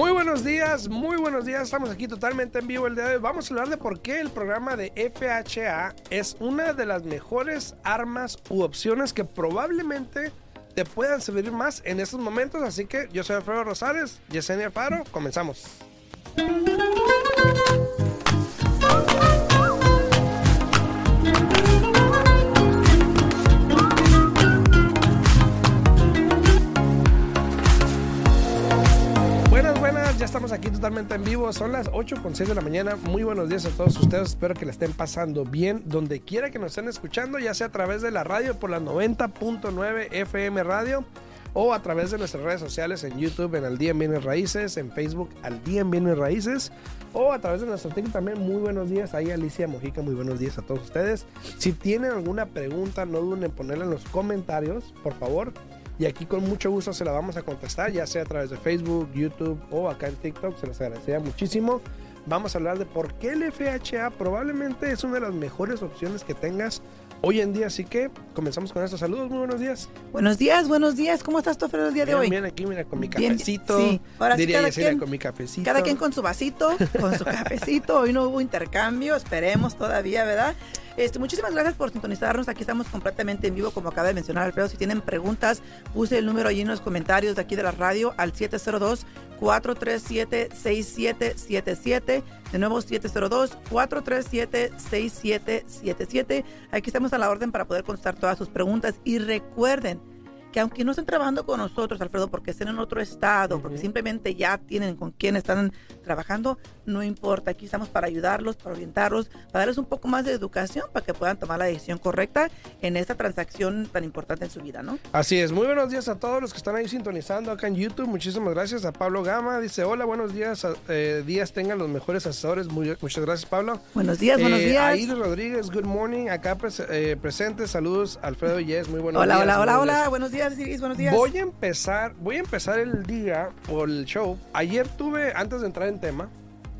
Muy buenos días, muy buenos días. Estamos aquí totalmente en vivo el día de hoy. Vamos a hablar de por qué el programa de FHA es una de las mejores armas u opciones que probablemente te puedan servir más en estos momentos. Así que yo soy Alfredo Rosales, Yesenia Faro, comenzamos. Totalmente en vivo. Son las 8 con 6 de la mañana. Muy buenos días a todos ustedes. Espero que la estén pasando bien donde quiera que nos estén escuchando, ya sea a través de la radio por la 90.9 FM Radio o a través de nuestras redes sociales en YouTube en Al Día en Bienes Raíces, en Facebook Al Día en Bienes Raíces o a través de nuestro TikTok también. Muy buenos días. Ahí Alicia Mojica, muy buenos días a todos ustedes. Si tienen alguna pregunta, no duden en ponerla en los comentarios, por favor. Y aquí con mucho gusto se la vamos a contestar, ya sea a través de Facebook, YouTube o acá en TikTok. Se les agradecería muchísimo. Vamos a hablar de por qué el FHA probablemente es una de las mejores opciones que tengas hoy en día. Así que comenzamos con estos saludos. Muy buenos días. Buenos días, buenos días. ¿Cómo estás Alfredo, el día de Bien, hoy? bien, aquí, mira, con mi Bien, cafecito. sí. Ahora sí, Diría cada quien- con mi cafecito. Cada quien con su vasito, con su cafecito. Hoy no hubo intercambio, esperemos todavía, ¿verdad? Este, muchísimas gracias por sintonizarnos. Aquí estamos completamente en vivo, como acaba de mencionar Alfredo. Si tienen preguntas, puse el número allí en los comentarios de aquí de la radio al 702-437-6777. De nuevo, 702-437-6777. Aquí estamos a la orden para poder contestar todas sus preguntas. Y recuerden, que aunque no estén trabajando con nosotros, Alfredo, porque estén en otro estado, porque simplemente ya tienen con quién están trabajando, no importa. Aquí estamos para ayudarlos, para orientarlos, para darles un poco más de educación para que puedan tomar la decisión correcta en esta transacción tan importante en su vida, ¿no? Así es, muy buenos días a todos los que están ahí sintonizando acá en YouTube. Muchísimas gracias a Pablo Gama. Dice, hola, buenos días. eh, días tengan los mejores asesores. Muy- muchas gracias, Pablo. Buenos días, buenos Eh, días. Aida Rodríguez, good morning. Acá pres- eh, presente, saludos. Alfredo Yes, muy buenos Hola, días. hola, hola, buenos hola. Buenos días, Iris, buenos días. Voy a empezar, voy a empezar el día o el show. Ayer tuve, antes de entrar en tema,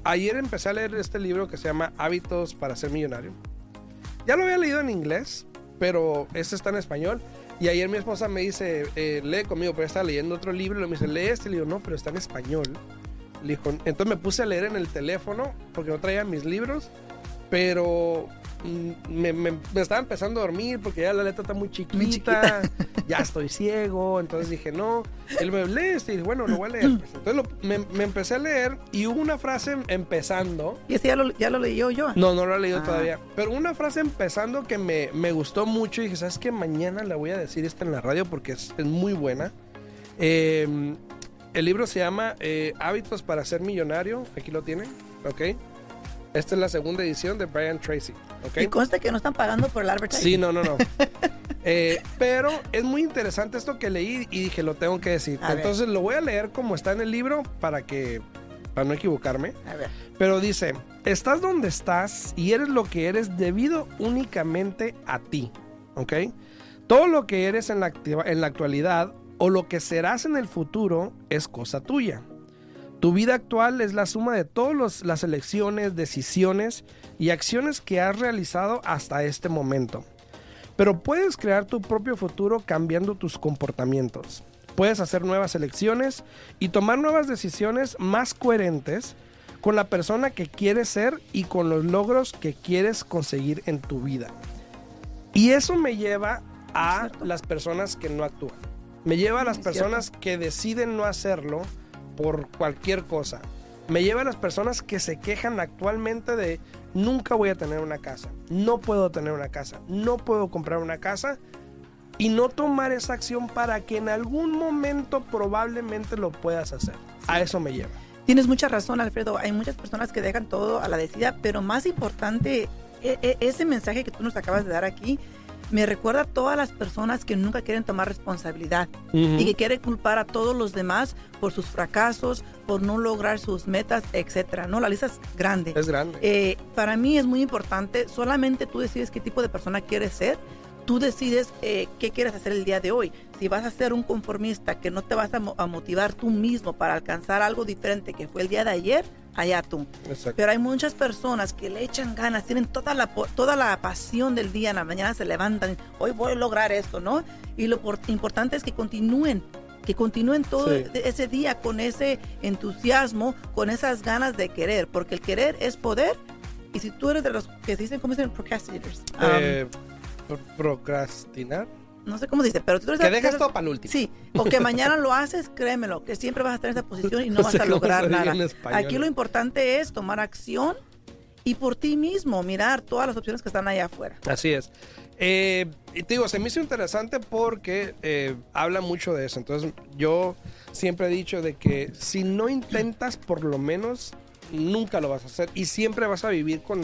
ayer empecé a leer este libro que se llama Hábitos para ser millonario. Ya lo había leído en inglés, pero este está en español. Y ayer mi esposa me dice, eh, lee conmigo, pero estaba leyendo otro libro. Y me dice, lee este. Le digo, no, pero está en español. Le dijo, entonces me puse a leer en el teléfono porque no traía mis libros. Pero me, me- me estaba empezando a dormir porque ya la letra está muy chiquita. Muy chiquita. ya estoy ciego. Entonces dije, no. Él me lee este. Y dije, bueno, lo voy a leer. pues. Entonces lo- me, me empecé a leer y hubo una frase empezando. Y ese ya lo, ya lo leí yo. yo. No, no lo he leído Ah. todavía. Pero una frase empezando que me, me gustó mucho y dije, ¿sabes qué? Mañana la voy a decir esta en la radio porque es, es muy buena. Eh, el libro se llama eh, Hábitos para ser millonario. Aquí lo tienen, ¿ok? Esta es la segunda edición de Brian Tracy, Y ¿ok? consta que no están pagando por el advertising. Sí, no, no, no. Eh, pero es muy interesante esto que leí y dije, lo tengo que decir. A ver. Entonces lo voy a leer como está en el libro para que, para no equivocarme. A ver. Pero dice, estás donde estás y eres lo que eres debido únicamente a ti, ¿ok? Todo lo que eres en la, en la actualidad o lo que serás en el futuro es cosa tuya. Tu vida actual es la suma de todas las elecciones, decisiones y acciones que has realizado hasta este momento. Pero puedes crear tu propio futuro cambiando tus comportamientos. Puedes hacer nuevas elecciones y tomar nuevas decisiones más coherentes con la persona que quieres ser y con los logros que quieres conseguir en tu vida. Y eso me lleva a las personas que no actúan. Me lleva a las personas que deciden no hacerlo por cualquier cosa. Me lleva a las personas que se quejan actualmente de nunca voy a tener una casa, no puedo tener una casa, no puedo comprar una casa y no tomar esa acción para que en algún momento probablemente lo puedas hacer. A eso me lleva. Tienes mucha razón, Alfredo. Hay muchas personas que dejan todo a la decida, pero más importante, e- e- ese mensaje que tú nos acabas de dar aquí me recuerda a todas las personas que nunca quieren tomar responsabilidad y que quieren culpar a todos los demás por sus fracasos, por no lograr sus metas, etcétera. No, la lista es grande. Es grande. Eh, para mí es muy importante, solamente tú decides qué tipo de persona quieres ser, tú decides eh, qué quieres hacer el día de hoy. Si vas a ser un conformista que no te vas a, mo- a motivar tú mismo para alcanzar algo diferente que fue el día de ayer, allá tú. Exacto. Pero hay muchas personas que le echan ganas, tienen toda la, toda la pasión del día, en la mañana se levantan, hoy voy a lograr esto, ¿no? Y lo por- importante es que continúen que continúen todo Sí. ese día con ese entusiasmo, con esas ganas de querer, porque el querer es poder. Y si tú eres de los que se dicen, ¿cómo se dicen? Procrastinators. Um, Eh, pro- procrastinar. No sé cómo se dice, pero tú eres Que de- dejas todo para el último. Sí, o que mañana lo haces, créemelo, que siempre vas a estar en esa posición y no, No vas a lograr nada. Aquí lo importante es tomar acción y por ti mismo mirar todas las opciones que están allá afuera. Así es. Eh, y te digo, se me hizo interesante porque eh, habla mucho de eso. Entonces, yo siempre he dicho de que si no intentas, por lo menos nunca lo vas a hacer. Y siempre vas a vivir con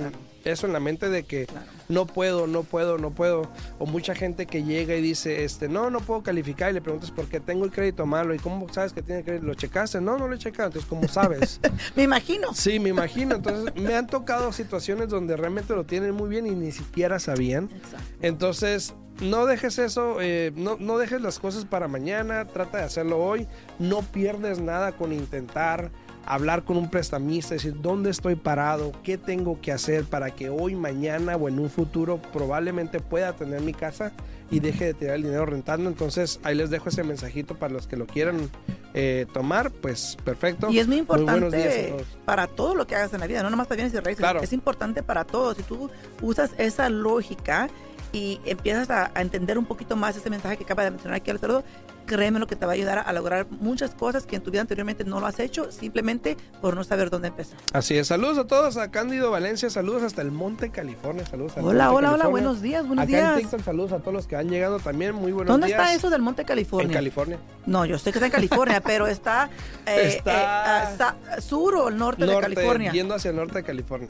eso en la mente de que Claro. no puedo, no puedo, no puedo. O mucha gente que llega y dice, este, no, no puedo calificar. Y le preguntas por qué tengo el crédito malo. ¿Y cómo sabes que tiene crédito? ¿Lo checaste? No, no lo he checado. Entonces, ¿cómo sabes? Me imagino. Sí, me imagino. Entonces, me han tocado situaciones donde realmente lo tienen muy bien y ni siquiera sabían. Exacto. Entonces, no dejes eso, eh, no, no dejes las cosas para mañana, trata de hacerlo hoy. No pierdes nada con intentar hablar con un prestamista, decir dónde estoy parado, qué tengo que hacer para que hoy, mañana o en un futuro probablemente pueda tener mi casa y deje de tirar el dinero rentando. Entonces, ahí les dejo ese mensajito para los que lo quieran eh, tomar, pues perfecto. Y es muy días importante para todo lo que hagas en la vida, no nomás para bienes y raíces. Claro. Es importante para todo. Si tú usas esa lógica y empiezas a, a entender un poquito más ese mensaje que acaba de mencionar aquí Alfredo, créeme lo que te va a ayudar a lograr muchas cosas que en tu vida anteriormente no lo has hecho simplemente por no saber dónde empezar. Así es, saludos a todos, a Cándido Valencia, saludos hasta el Monte California, saludos al Hola, Monte hola, hola, California. buenos días, buenos Acá días. en TikTok, saludos a todos los que han llegado también, muy buenos ¿Dónde días. está eso del Monte California? En California. No, yo sé que está en California, pero está, eh, Está- eh, sa- sur o el norte, de California. yendo hacia el norte de California.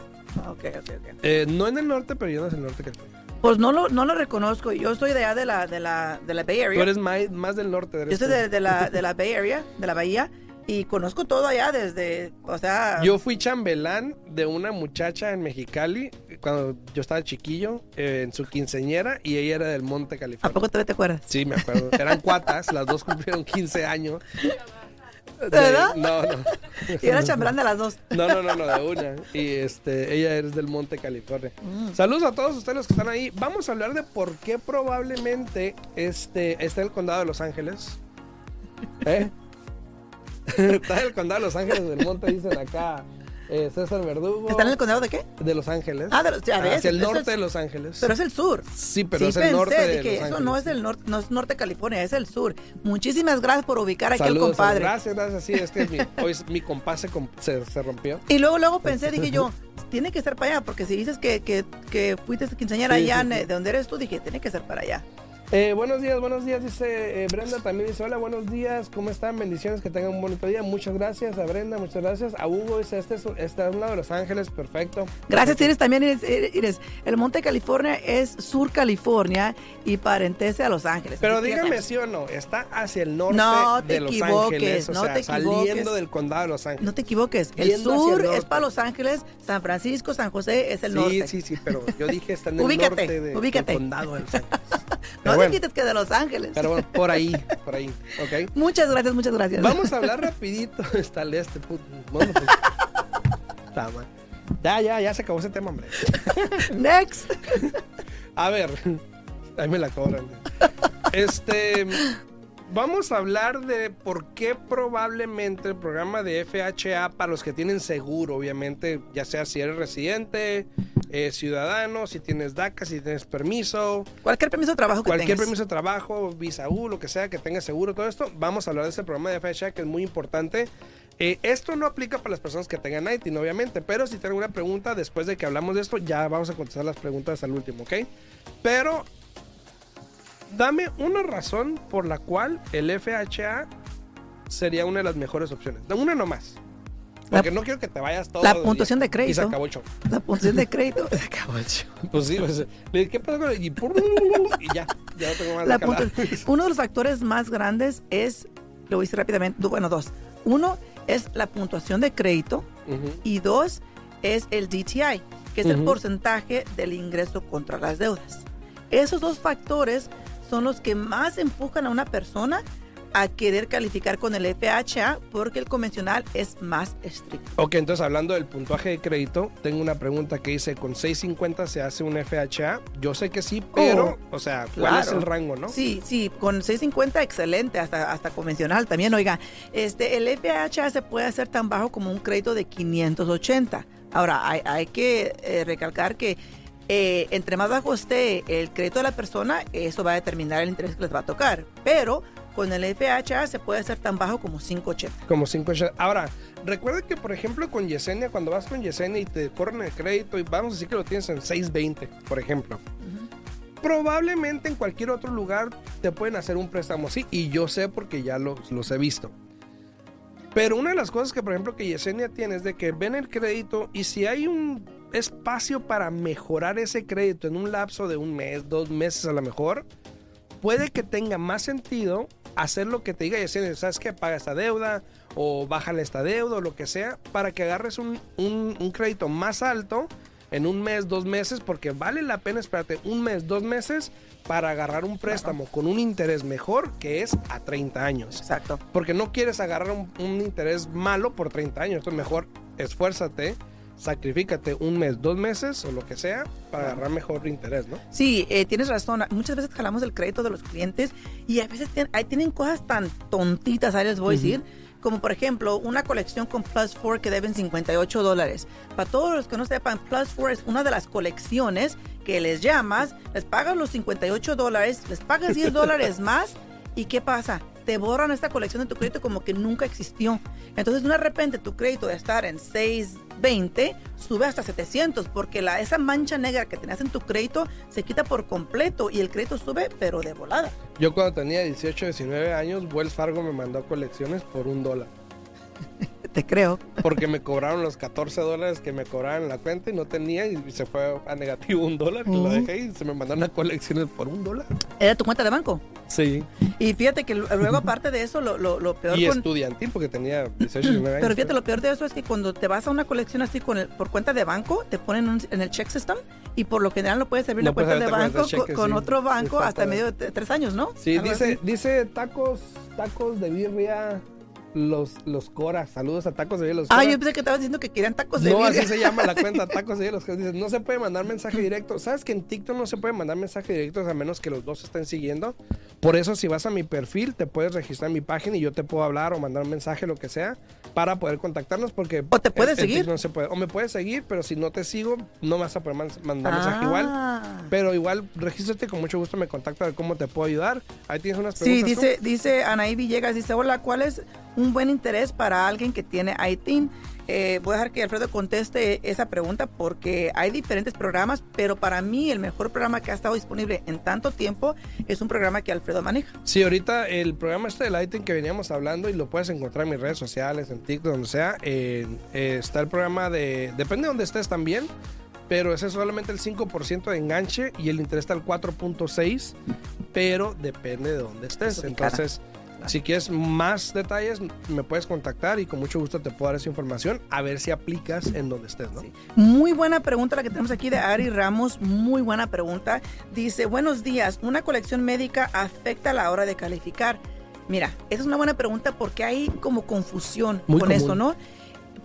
Ok, ok, ok. Eh, no en el norte, pero yendo hacia el norte de California. Pues no lo, no lo reconozco. Yo soy de allá de la, de la, de la Bay Area. Tú eres más, más del norte. Yo soy de, de la, de la Bay Area, de la Bahía, y conozco todo allá desde, o sea... Yo fui chambelán de una muchacha en Mexicali cuando yo estaba chiquillo, eh, en su quinceñera, y ella era del Monte ¿A California. poco todavía te acuerdas? Sí, me acuerdo. Eran cuatas, las dos cumplieron 15 años. De- verdad? No, no. Y era chambrán de las dos. No, no, no, no, de una. Y este, ella es del Monte California. Mm. Saludos a todos ustedes los que están ahí. Vamos a hablar de por qué probablemente este está el condado de Los Ángeles. ¿Eh? está el condado de Los Ángeles del Monte, dicen acá. Eh, César Verdugo. ¿Está en el condado de qué? De Los Ángeles. Ah, de los- ya ves, Hacia el norte de Los Ángeles. Pero es el sur. sí, pero sí, es el pensé, norte de dije, Los eso Ángeles. no es el norte, no es norte de California, es el sur. Muchísimas gracias por ubicar aquí al compadre. Gracias, gracias. Sí, es que mi, hoy mi compás se, se, se rompió. Y luego, luego pensé, dije yo, tiene que ser para allá, porque si dices que, que, que fuiste quinceañera Sí, allá, sí, de donde eres tú, dije, tiene que ser para allá. Eh, buenos días, buenos días, dice eh, Brenda también dice, hola, buenos días, ¿cómo están? Bendiciones, que tengan un bonito día. Muchas gracias a Brenda, muchas gracias. A Hugo dice, este es, este es un lado de Los Ángeles, perfecto. Gracias, Iris. También, Iris, Iris, el Monte California es Sur California y parentese a Los Ángeles. Pero dígame sí o no, está hacia el norte No te de Los equivoques, Ángeles, o no sea, te saliendo del condado de Los Ángeles. No te equivoques. El Yendo sur el es para Los Ángeles, San Francisco, San José es el sí, norte. sí, sí, pero yo dije está en el Ubícate, norte de- ubícate. del condado de Los Ángeles. No bueno, dijiste que de Los Ángeles. pero bueno, por ahí, por ahí, ¿ok? Muchas gracias, muchas gracias. Vamos a hablar rapidito. Está el este puto. Bueno, pues. Está mal. Ya, ya, ya se acabó ese tema, hombre. Next. A ver. Ahí me la cobran. Este. Vamos a hablar de por qué probablemente el programa de FHA para los que tienen seguro, obviamente, ya sea si eres residente, eh, ciudadano, si tienes DACA, si tienes permiso, Cualquier permiso de trabajo que cualquier tengas. permiso de trabajo, visa U, lo que sea que tenga seguro, todo esto, vamos a hablar de ese programa de FHA que es muy importante. Eh, esto no aplica para las personas que tengan ITIN, obviamente, pero si tienen alguna pregunta después de que hablamos de esto, ya vamos a contestar las preguntas al último, ¿ok? Pero dame una razón por la cual el FHA sería una de las mejores opciones. Una nomás. Porque no quiero que te vayas todo. la el puntuación de Y se crédito. acabó el show. La puntuación de crédito. Pues sí, pues, le dije, ¿qué pasó con el- Y, y ya, ya no tengo más La Uno de los factores más grandes es, lo decir rápidamente, bueno, dos. Uno es la puntuación de crédito y dos es el DTI, que es el porcentaje del ingreso contra las deudas. Esos dos factores son los que más empujan a una persona a querer calificar con el FHA porque el convencional es más estricto. Ok, entonces hablando del puntuaje de crédito, tengo una pregunta que dice, ¿con 650 se hace un FHA? Yo sé que sí, pero, Oh, o sea, ¿cuál es el rango, no? Sí, sí, con 650 excelente, hasta, hasta convencional también, oiga. Este, el FHA se puede hacer tan bajo como un crédito de 580. Ahora, hay, hay que eh, recalcar que eh, entre más bajo esté el crédito de la persona, eso va a determinar el interés que les va a tocar. Pero con el FHA se puede hacer tan bajo como 580. Como 5 Ahora, recuerda que, por ejemplo, con Yesenia, cuando vas con Yesenia y te corren el crédito y vamos a decir que lo tienes en 620, por ejemplo. Probablemente en cualquier otro lugar te pueden hacer un préstamo así. Y yo sé porque ya los, los he visto. Pero una de las cosas que, por ejemplo, que Yesenia tiene es de que ven el crédito y si hay un espacio para mejorar ese crédito en un lapso de un mes, dos meses a lo mejor, puede que tenga más sentido hacer lo que te diga Yesenia, ¿sabes qué? Paga esta deuda o bájale esta deuda o lo que sea para que agarres un, un- un crédito más alto en un mes, dos meses, porque vale la pena esperarte un mes, dos meses para agarrar un préstamo con un interés mejor que es a 30 años. Exacto. Porque no quieres agarrar un, un interés malo por 30 años. Entonces mejor esfuérzate, sacrifícate un mes, dos meses o lo que sea para agarrar mejor interés, ¿no? Sí, eh, tienes razón. Muchas veces jalamos el crédito de los clientes y a veces tien- ahí tienen cosas tan tontitas, ahí les voy a decir. Como por ejemplo, una colección con Plus 4 que deben 58 dólares. Para todos los que no sepan, Plus 4 es una de las colecciones que les llamas, les pagas los 58 dólares, les pagas 10 dólares más y ¿qué pasa? Te borran esta colección de tu crédito como que nunca existió. Entonces, de repente tu crédito de estar en 620 sube hasta 700 porque la, esa mancha negra que tenías en tu crédito se quita por completo y el crédito sube pero de volada. Yo cuando tenía 18, 19 años, Wells Fargo me mandó colecciones por un dólar. Te creo. Porque me cobraron los 14 dólares que me cobraban en la cuenta y no tenía y se fue a negativo un dólar. que Lo Ujú. dejé y se me mandaron a colecciones por un dólar. Era tu cuenta de banco. Sí. Y fíjate que lu- luego aparte de eso, lo, lo, lo peor Y con- estudiantil porque tenía 18, 19 años. Pero fíjate, lo peor de eso es que cuando te vas a una colección así con el- por cuenta de banco, te ponen un- en el check system y por lo general no puedes abrir No una cuenta de banco con sí. otro banco hasta medio de tres años, ¿no? Sí, dice, así. dice tacos, tacos de birria, los, los Cora. Saludos a tacos de birria, los Ah, yo pensé que estabas diciendo que querían tacos de No, birria. así se llama la cuenta Tacos de Birria, los no se puede mandar mensaje directo. ¿Sabes que en TikTok no se puede mandar mensaje directo a menos que los dos estén siguiendo? Por eso, si vas a mi perfil, te puedes registrar en mi página y yo te puedo hablar o mandar un mensaje, lo que sea, para poder contactarnos. Porque O te puedes en- seguir. No se puede. O me puedes seguir, pero si no te sigo, no me vas a poder man- mandar mensaje igual. Ah. Pero igual, regístrate, con mucho gusto me contacta a ver cómo te puedo ayudar. Ahí tienes unas Sí, preguntas. tú. dice, dice Anaí Villegas, dice, hola, ¿cuál es un buen interés para alguien que tiene ITIN? Eh, voy a dejar que Alfredo conteste esa pregunta porque hay diferentes programas, pero para mí el mejor programa que ha estado disponible en tanto tiempo es un programa que Alfredo maneja. Sí, ahorita el programa este del item que veníamos hablando y lo puedes encontrar en mis redes sociales, en TikTok, donde sea. eh, eh, está el programa de. Depende de donde estés también. Pero ese es solamente el 5% de enganche y el interés está al 4.6. Pero depende de dónde estés. Cara. Si quieres más detalles, me puedes contactar y con mucho gusto te puedo dar esa información. A ver si aplicas en donde estés, ¿no? Sí. Muy buena pregunta la que tenemos aquí de Ari Ramos, muy buena pregunta. Dice, buenos días, ¿una colección médica afecta a la hora de calificar? Mira, esa es una buena pregunta porque hay como confusión Muy con común. eso, ¿no?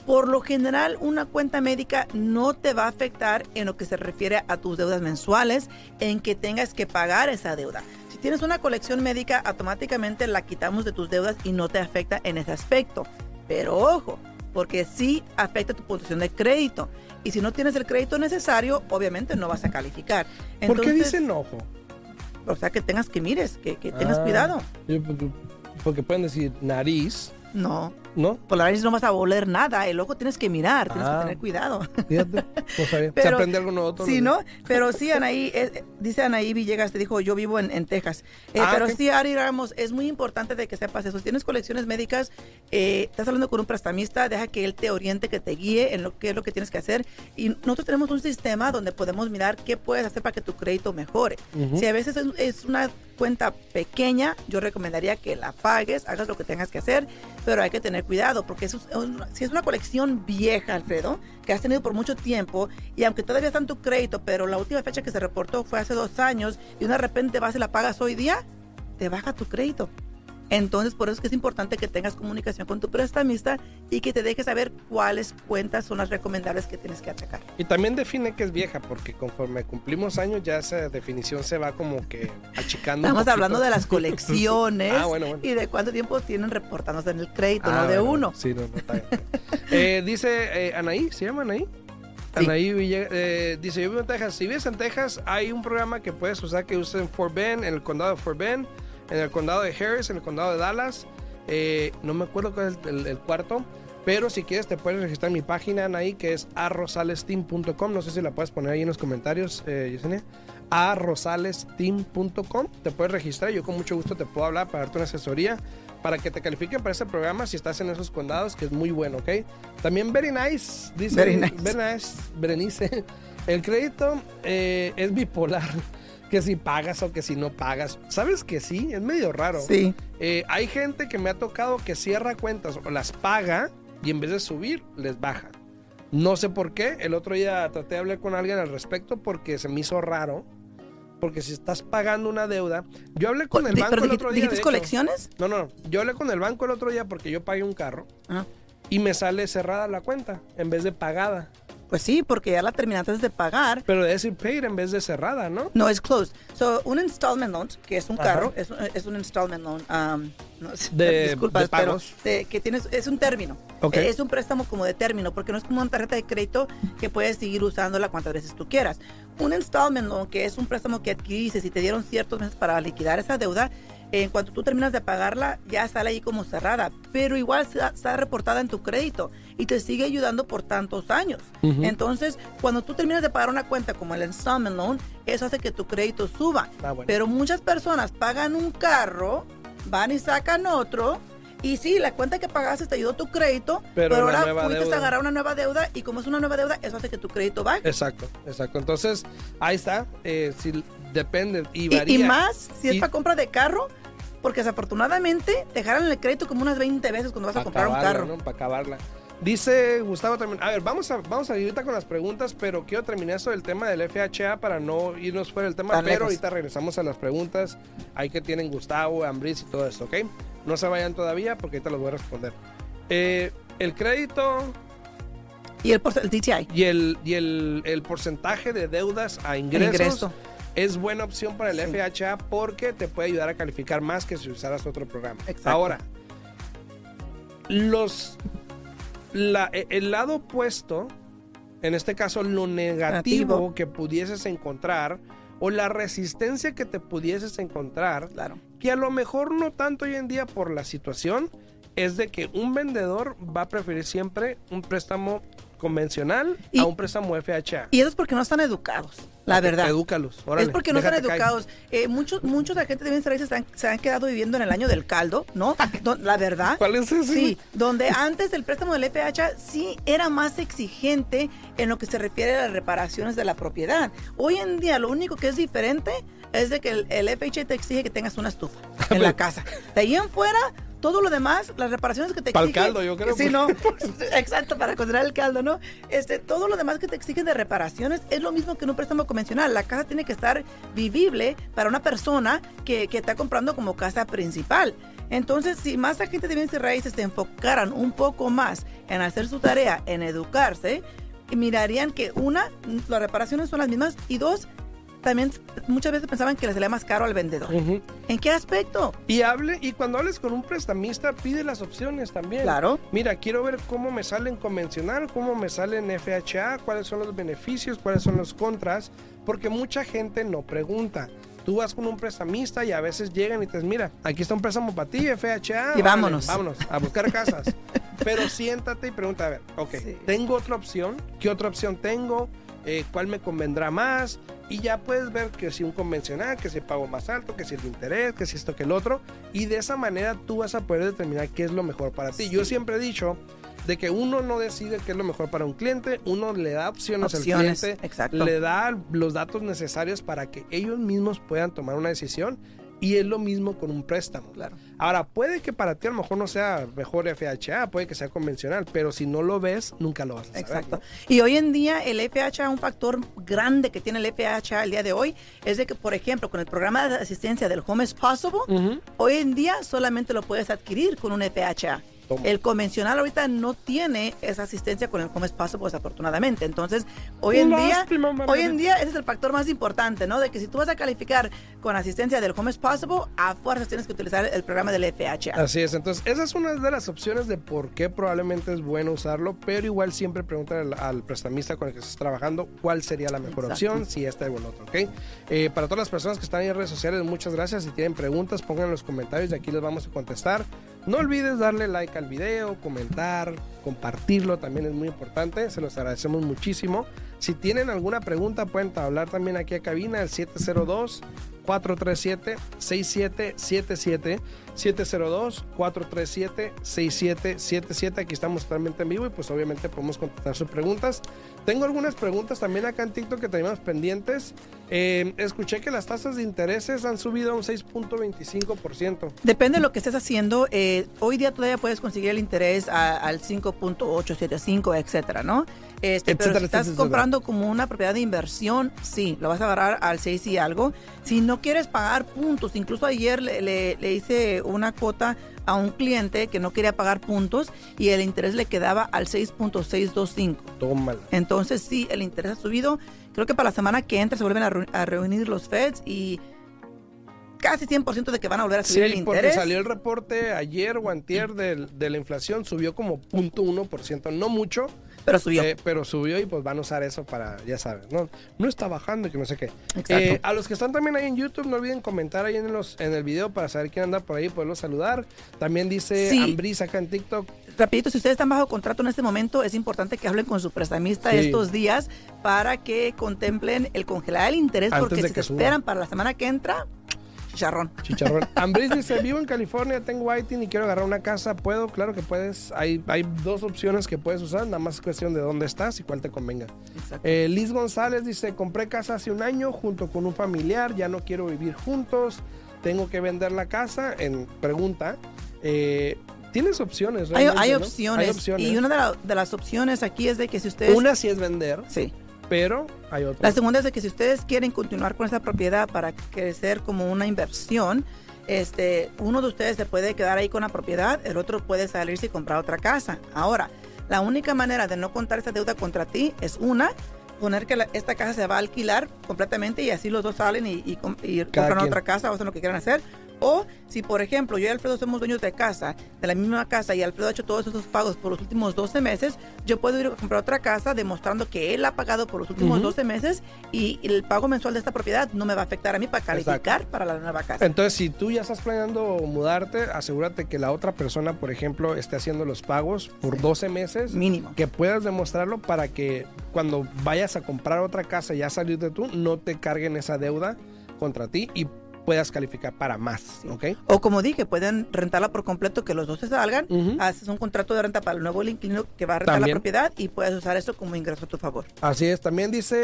Por lo general, una cuenta médica no te va a afectar en lo que se refiere a tus deudas mensuales, en que tengas que pagar esa deuda. Tienes una colección médica, automáticamente la quitamos de tus deudas y no te afecta en ese aspecto. Pero ojo, porque sí afecta tu puntuación de crédito. Y si no tienes el crédito necesario, obviamente no vas a calificar. ¿Por qué dicen ojo? O sea, que tengas que mires, que, que tengas Ah, cuidado. porque pueden decir nariz, No, ¿no? por la nariz no vas a oler nada. El ojo tienes que mirar, tienes Ah. que tener cuidado. Fíjate. Se Pero- aprende algo nuevo todos Sí, ¿no? Pero sí, Anaí, eh, dice Anaí Villegas, te dijo, yo vivo en, en Texas. Eh, Ah, pero ok. sí, Ari Ramos, es muy importante de que sepas eso. Si tienes colecciones médicas, eh, estás hablando con un prestamista, deja que él te oriente, que te guíe en lo que es lo que tienes que hacer. Y nosotros tenemos un sistema donde podemos mirar qué puedes hacer para que tu crédito mejore. Ujú. Si a veces es, es una cuenta pequeña, yo recomendaría que la pagues, hagas lo que tengas que hacer, pero hay que tener cuidado, porque si es una colección vieja, Alfredo, que has tenido por mucho tiempo, y aunque todavía está en tu crédito, pero la última fecha que se reportó fue hace dos años, y de repente vas y la pagas hoy día, te baja tu crédito. Entonces, por eso es que es importante que tengas comunicación con tu prestamista y que te dejes saber cuáles cuentas son las recomendables que tienes que atacar. Y también define que es vieja, porque conforme cumplimos años ya esa definición se va como que achicando. Estamos hablando de las colecciones Ah, bueno, bueno. y de cuánto tiempo tienen reportándose en el crédito, Ah, no de bueno, uno. Sí, no, no, está bien. Eh, dice eh, Anaí, ¿se llama Anaí? Sí. Anaí Ville- eh, dice, yo vivo en Texas. Si vives en Texas, hay un programa que puedes usar que usa en Fort Bend, en el condado de Fort Bend, en el condado de Harris, en el condado de Dallas. Eh, no me acuerdo cuál es el, el cuarto. Pero si quieres te puedes registrar en mi página Anaí, que es arrosalesteam.com. No sé si la puedes poner ahí en los comentarios, eh, Yesenia. arrosalesteam.com. Te puedes registrar. Yo con mucho gusto te puedo hablar para darte una asesoría para que te califiquen para ese programa si estás en esos condados, que es muy bueno, ¿ok? También Very Nice, dice Very nice. Very nice, Berenice. El crédito eh, es bipolar, que si pagas o que si no pagas. ¿Sabes que sí? Es medio raro. Sí. Eh, hay gente que me ha tocado que cierra cuentas o las paga y en vez de subir, les baja. No sé por qué. El otro día traté de hablar con alguien al respecto porque se me hizo raro. Porque si estás pagando una deuda. Yo hablé con el banco ¿Pero el otro día. dijiste colecciones? No, no. Yo hablé con el banco el otro día porque yo pagué un carro Ah. y me sale cerrada la cuenta en vez de pagada. Pues sí, porque ya la terminaste de pagar. Pero decir paid en vez de cerrada, ¿no? No, es closed. So, un installment loan, que es un Ajá. carro, es, un- es un installment loan. um, no De- disculpas, de pagos. pero de- que tienes, es un término. Ok. Eh, Es un préstamo como de término, porque no es como una tarjeta de crédito que puedes seguir usándola cuantas veces tú quieras. Un installment loan, que es un préstamo que adquiriste y te dieron ciertos meses para liquidar esa deuda, en cuanto tú terminas de pagarla, ya sale ahí como cerrada, pero igual está, reportada en tu crédito y te sigue ayudando por tantos años. Entonces, cuando tú terminas de pagar una cuenta como el installment loan, eso hace que tu crédito suba. Ah, bueno. Pero muchas personas pagan un carro, van y sacan otro. Y sí, la cuenta que pagaste te ayudó tu crédito, Pero ahora fuiste deuda. a agarrar una nueva deuda y como es una nueva deuda, eso hace que tu crédito baje. Exacto, exacto. Entonces, ahí está. Eh, si depende y varía. y más si es para compra de carro, porque desafortunadamente te jalan el crédito como unas 20 veces cuando vas a comprar un carro. ¿no? Para acabarla. Dice Gustavo también. A ver, vamos a, vamos a ir ahorita con las preguntas, pero quiero terminar esto del tema del FHA para no irnos fuera del tema. Tan pero lejos. ahorita regresamos a las preguntas. Ahí que tienen Gustavo, Ambris y todo esto, ¿ok? No se vayan todavía porque ahorita los voy a responder. Eh, el crédito Y el, el DTI. y el, y el, el porcentaje de deudas a ingresos ingreso. Es buena opción para el Sí. FHA porque te puede ayudar a calificar más que si usaras otro programa. Exacto. Ahora, los la- e- el lado opuesto, en este caso lo negativo Negativo. que pudieses encontrar o la resistencia que te pudieses encontrar, Claro. que a lo mejor no tanto hoy en día por la situación, es de que un vendedor va a preferir siempre un préstamo convencional Y- a un préstamo FHA. Y eso es porque no están educados, la verdad. Edúcalos. órale, es porque no están educados. Eh, muchos, muchos agentes de bienes raíces se han, se han quedado viviendo en el año del caldo, ¿no? La verdad. ¿Cuál es ese? Sí, donde antes el préstamo del FHA sí era más exigente en lo que se refiere a las reparaciones de la propiedad. Hoy en día lo único que es diferente es de que el, el FHA te exige que tengas una estufa en la casa. De ahí en fuera, todo lo demás, las reparaciones que te exigen... caldo, yo creo, Sí, porque- no, exacto, para cocinar el caldo, ¿no? Este, todo lo demás que te exigen de reparaciones es lo mismo que en un préstamo convencional. La casa tiene que estar vivible para una persona que, que está comprando como casa principal. Entonces, si más agentes de bienes y raíces se enfocaran un poco más en hacer su tarea, en educarse, mirarían que una, las reparaciones son las mismas y dos, también muchas veces pensaban que les salía más caro al vendedor. Ujú. ¿En qué aspecto? Y hable, y cuando hables con un prestamista, pide las opciones también. Claro. Mira, quiero ver cómo me sale en convencional, cómo me sale en FHA, cuáles son los beneficios, cuáles son los contras, porque mucha gente no pregunta. Tú vas con un prestamista y a veces llegan y te dicen, mira, aquí está un préstamo para ti, FHA. Y vámonos. Vámonos a buscar casas. Pero siéntate y pregunta, a ver, ok, Sí. ¿tengo otra opción? ¿Qué otra opción tengo? Eh, ¿Cuál me convendrá más? Y ya puedes ver que si un convencional, que si el pago más alto, que si el interés, que si esto, que el otro. Y de esa manera tú vas a poder determinar qué es lo mejor para ti. Yo siempre he dicho de que uno no decide qué es lo mejor para un cliente, uno le da opciones, Opciones, al cliente, exacto. le da los datos necesarios para que ellos mismos puedan tomar una decisión Y es lo mismo con un préstamo. Claro. Ahora, puede que para ti a lo mejor no sea mejor FHA, puede que sea convencional, pero si no lo ves, nunca lo vas a saber. Exacto. ¿no? Y hoy en día el FHA, un factor grande que tiene el FHA el día de hoy, es de que, por ejemplo, con el programa de asistencia del Home is Possible, hoy en día solamente lo puedes adquirir con un FHA. Toma. El convencional ahorita no tiene esa asistencia con el Home is Possible, desafortunadamente. Entonces, hoy en día, Lástima, Margarita. hoy en día ese es el factor más importante, ¿no? De que si tú vas a calificar con asistencia del Home Possible, a fuerzas tienes que utilizar el programa del FHA. Así es, entonces esa es una de las opciones de por qué probablemente es bueno usarlo, pero igual siempre pregúntale al, al prestamista con el que estés trabajando cuál sería la mejor Exacto. opción, si esta o el otro, ¿ok? Eh, para todas las personas que están en redes sociales, muchas gracias. Si tienen preguntas, pongan en los comentarios y aquí les vamos a contestar. No olvides darle like al video, comentar, compartirlo, también es muy importante, se los agradecemos muchísimo. Si tienen alguna pregunta, pueden hablar también aquí a cabina, al 702 437-6777. 702-437-6777. Aquí estamos totalmente en vivo y pues obviamente podemos contestar sus preguntas. Tengo algunas preguntas también acá en TikTok que tenemos pendientes. Eh, escuché que las tasas de intereses han subido a un 6.25%. Depende de lo que estés haciendo. eh, hoy día todavía puedes conseguir el interés a- al 5.875, etcétera, ¿no? Este, pero si estás etcétera. comprando como una propiedad de inversión, sí, lo vas a agarrar al 6 y algo. Si no quieres pagar puntos, incluso ayer le, le- le hice una cuota a un cliente que no quería pagar puntos y el interés le quedaba al 6.625. Tómala. Entonces sí, el interés ha subido. Creo que para la semana que entra se vuelven a, reu- a reunir los Feds y casi 100% de que van a volver a subir el Sí, porque interés. salió el reporte ayer o antier del- de, la inflación, subió como 0.1%, no mucho, Pero subió. eh, pero subió y pues van a usar eso para, ya sabes, no, no está bajando y que no sé qué. Eh, a los que están también ahí en YouTube, no olviden comentar ahí en, los, en el video para saber quién anda por ahí, poderlos saludar. También dice Sí. Ambris acá en TikTok, Rapidito, si ustedes están bajo contrato en este momento, es importante que hablen con su prestamista Sí. estos días para que contemplen el congelar el interés, Antes porque si se suba. esperan para la semana que entra, chicharrón. Chicharrón. Ambris dice, vivo en California, tengo Whiting y quiero agarrar una casa. ¿Puedo? Claro que puedes. Hay, hay dos opciones que puedes usar, nada más es cuestión de dónde estás y cuál te convenga. Eh, Liz González dice, compré casa hace un año junto con un familiar, ya no quiero vivir juntos, tengo que vender la casa. En pregunta, eh, tienes opciones. hay, ¿no? opciones, Hay opciones. Y una de, la- de las opciones aquí es de que si ustedes... Una sí es vender, Sí. Pero hay otra. La segunda es de que si ustedes quieren continuar con esta propiedad para crecer como una inversión, este, uno de ustedes se puede quedar ahí con la propiedad, el otro puede salirse y comprar otra casa. Ahora, la única manera de no contar esta deuda contra ti es una, poner que la- esta casa se va a alquilar completamente y así los dos salen y, y com- y compran quien. otra casa o hacen lo que quieran hacer. O si, por ejemplo, yo y Alfredo somos dueños de casa, de la misma casa, y Alfredo ha hecho todos esos pagos por los últimos 12 meses, yo puedo ir a comprar otra casa demostrando que él ha pagado por los últimos Ujú. 12 meses y el pago mensual de esta propiedad no me va a afectar a mí para calificar para la nueva casa. Entonces, si tú ya estás planeando mudarte, asegúrate que la otra persona, por ejemplo, esté haciendo los pagos por 12 meses. Mínimo. Que puedas demostrarlo para que cuando vayas a comprar otra casa y ya salir de tú, no te carguen esa deuda contra ti y puedas calificar para más, ¿ok? O como dije, pueden rentarla por completo, que los dos se salgan, haces un contrato de renta para el nuevo inquilino que va a rentar También. la propiedad y puedes usar eso como ingreso a tu favor. Así es, también dice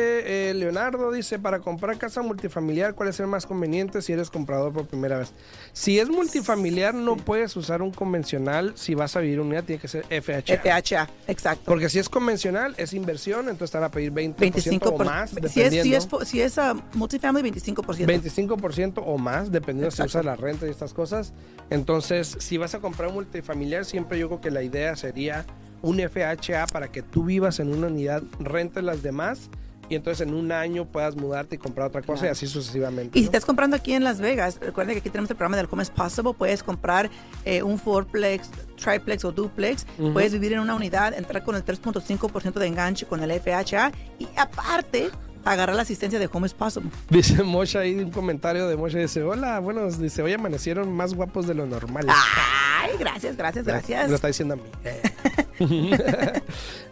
eh, Leonardo, dice, para comprar casa multifamiliar, ¿cuál es el más conveniente si eres comprador por primera vez? Si es multifamiliar, no puedes usar un convencional, si vas a vivir en unidad, tiene que ser FHA. FHA, exacto. Porque si es convencional, es inversión, entonces te van a pedir 20% 25 o más, si es, si es, si es ah, multifamily, 25%. 25% o más, dependiendo si Exacto. usas la renta y estas cosas. Entonces, si vas a comprar un multifamiliar, siempre yo creo que la idea sería un FHA para que tú vivas en una unidad, rentes las demás y entonces en un año puedas mudarte y comprar otra cosa Claro. y así sucesivamente. Y si ¿no? estás comprando aquí en Las Vegas, recuerda que aquí tenemos el programa del Home is Possible. Puedes comprar eh, un fourplex, triplex o duplex. Ujú. Puedes vivir en una unidad, entrar con el 3.5% de enganche con el FHA y aparte agarrar la asistencia de Home is Possible. Dice Moshe ahí un comentario de Moshe, dice, hola, bueno, dice, hoy amanecieron más guapos de lo normal. Ay, gracias, gracias, Me lo gracias. está diciendo a mí.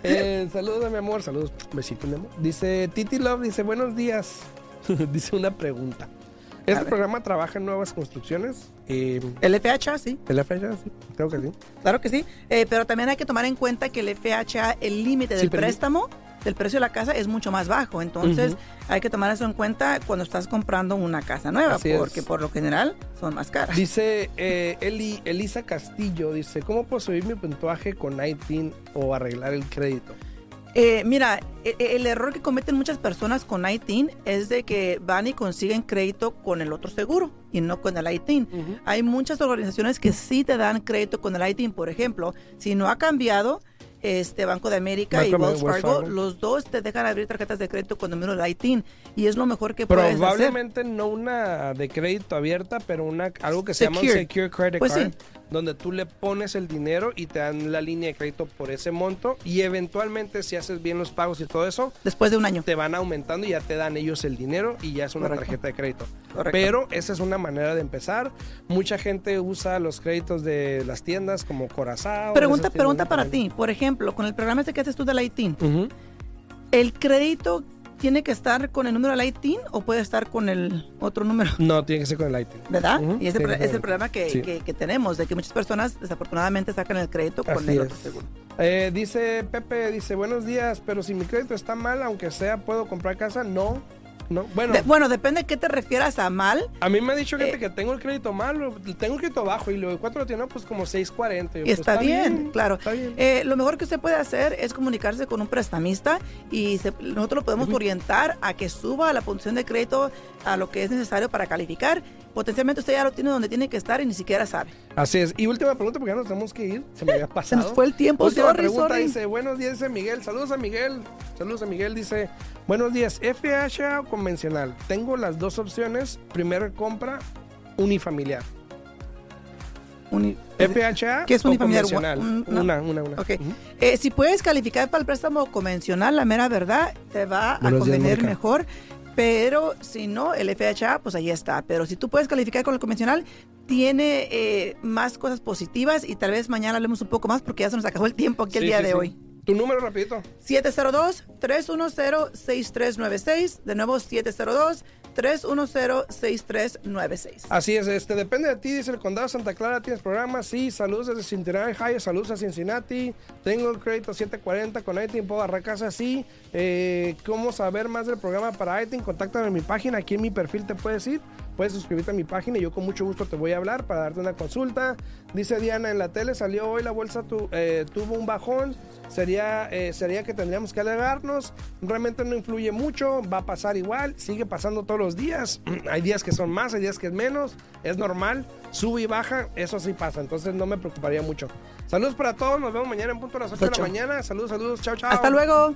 eh, saludos a mi amor, saludos, besito mi amor. Dice Titi Love, dice buenos días. dice una pregunta. ¿Este programa trabaja en nuevas construcciones? Eh, El FHA, sí, ¿El FHA? Sí, creo que sí. claro que sí. Eh, pero también hay que tomar en cuenta que el FHA, el límite del préstamo del precio de la casa es mucho más bajo. Entonces hay que tomar eso en cuenta cuando estás comprando una casa nueva, Así es. porque por lo general son más caras. Dice eh, Eli- Elisa Castillo, dice, ¿cómo puedo subir mi puntuaje con ITIN o arreglar el crédito? Eh, mira, e- e- el error que cometen muchas personas con ITIN es de que van y consiguen crédito con el otro seguro y no con el ITIN. Hay muchas organizaciones que sí te dan crédito con el ITIN, por ejemplo, si no ha cambiado este Banco de América y Banco Wells Fargo, Fargo. los dos te dejan abrir tarjetas de crédito con número de ITIN y es lo mejor que puedes hacer. Probablemente no una de crédito abierta, pero una algo que se llama un Secure. Credit Pues Card, sí. donde tú le pones el dinero y te dan la línea de crédito por ese monto y eventualmente si haces bien los pagos y todo eso, Después de un año. te van aumentando y ya te dan ellos el dinero y ya es una Correcto. tarjeta de crédito. Correcto. Pero esa es una manera de empezar. Mucha gente usa los créditos de las tiendas como Corazao. Pregunta, pregunta para ti. Por ejemplo, con el programa ese que haces tú del ITIN. ¿el crédito tiene que estar con el número del ITIN o puede estar con el otro número? No, tiene que ser con el ITIN. ¿Verdad? Y ese es el problema que, Sí. que- que tenemos, de que muchas personas desafortunadamente sacan el crédito con Así el es. seguro. Eh, dice Pepe, dice, buenos días, pero si mi crédito está mal, aunque sea, ¿puedo comprar casa? No, no. Bueno, De- bueno, depende de qué te refieras a mal. a mí me ha dicho gente eh, que tengo el crédito mal, o tengo el crédito bajo, y luego ¿cuánto lo tiene? Pues como 640. Yo, Y pues, está, bien, claro. Está bien. Eh, lo mejor que usted puede hacer es comunicarse con un prestamista y se- nosotros lo podemos orientar a que suba la puntuación de crédito a lo que es necesario para calificar. Potencialmente usted ya lo tiene donde tiene que estar y ni siquiera sabe. Así es. Y última pregunta, porque ya nos tenemos que ir. Se me había pasado. Se nos fue el tiempo, Última sorry, pregunta sorry. dice, buenos días, dice Miguel. Saludos a Miguel. Saludos a Miguel, dice, buenos días, FHA o convencional. Tengo las dos opciones. Primera compra, unifamiliar. Uni- FHA ¿Qué es o unifamiliar? convencional. Un- no. Una, una, una. Ok. Ujú. Eh, si puedes calificar para el préstamo convencional, la mera verdad, te va a Buenos convenir mejor. Pero si no, el FHA, pues ahí está. Pero si tú puedes calificar con el convencional, tiene eh, más cosas positivas y tal vez mañana hablemos un poco más porque ya se nos acabó el tiempo aquí el día sí, de sí. hoy. Tu número rapidito. 702-310-6396. De nuevo, 702-310-6396. Así es, este depende de ti, dice el condado de Santa Clara, tienes programa, sí, saludos desde Cincinnati, Ohio, saludos a Cincinnati, tengo el crédito 740 con ITIN, puedo agarrar casa, sí, eh, cómo saber más del programa para ITIN, contáctame en mi página, aquí en mi perfil te puedes ir, puedes suscribirte a mi página y yo con mucho gusto te voy a hablar para darte una consulta, dice Diana, en la tele salió hoy la bolsa, tu- eh, tuvo un bajón, sería, eh, sería que tendríamos que alegarnos, realmente no influye mucho, va a pasar igual, sigue pasando todos los días, hay días que son más, hay días que es menos, es normal, sube y baja, eso sí pasa, entonces no me preocuparía mucho. Saludos para todos, nos vemos mañana en punto a las 8 de la mañana, saludos, saludos, chao, chao. Hasta luego.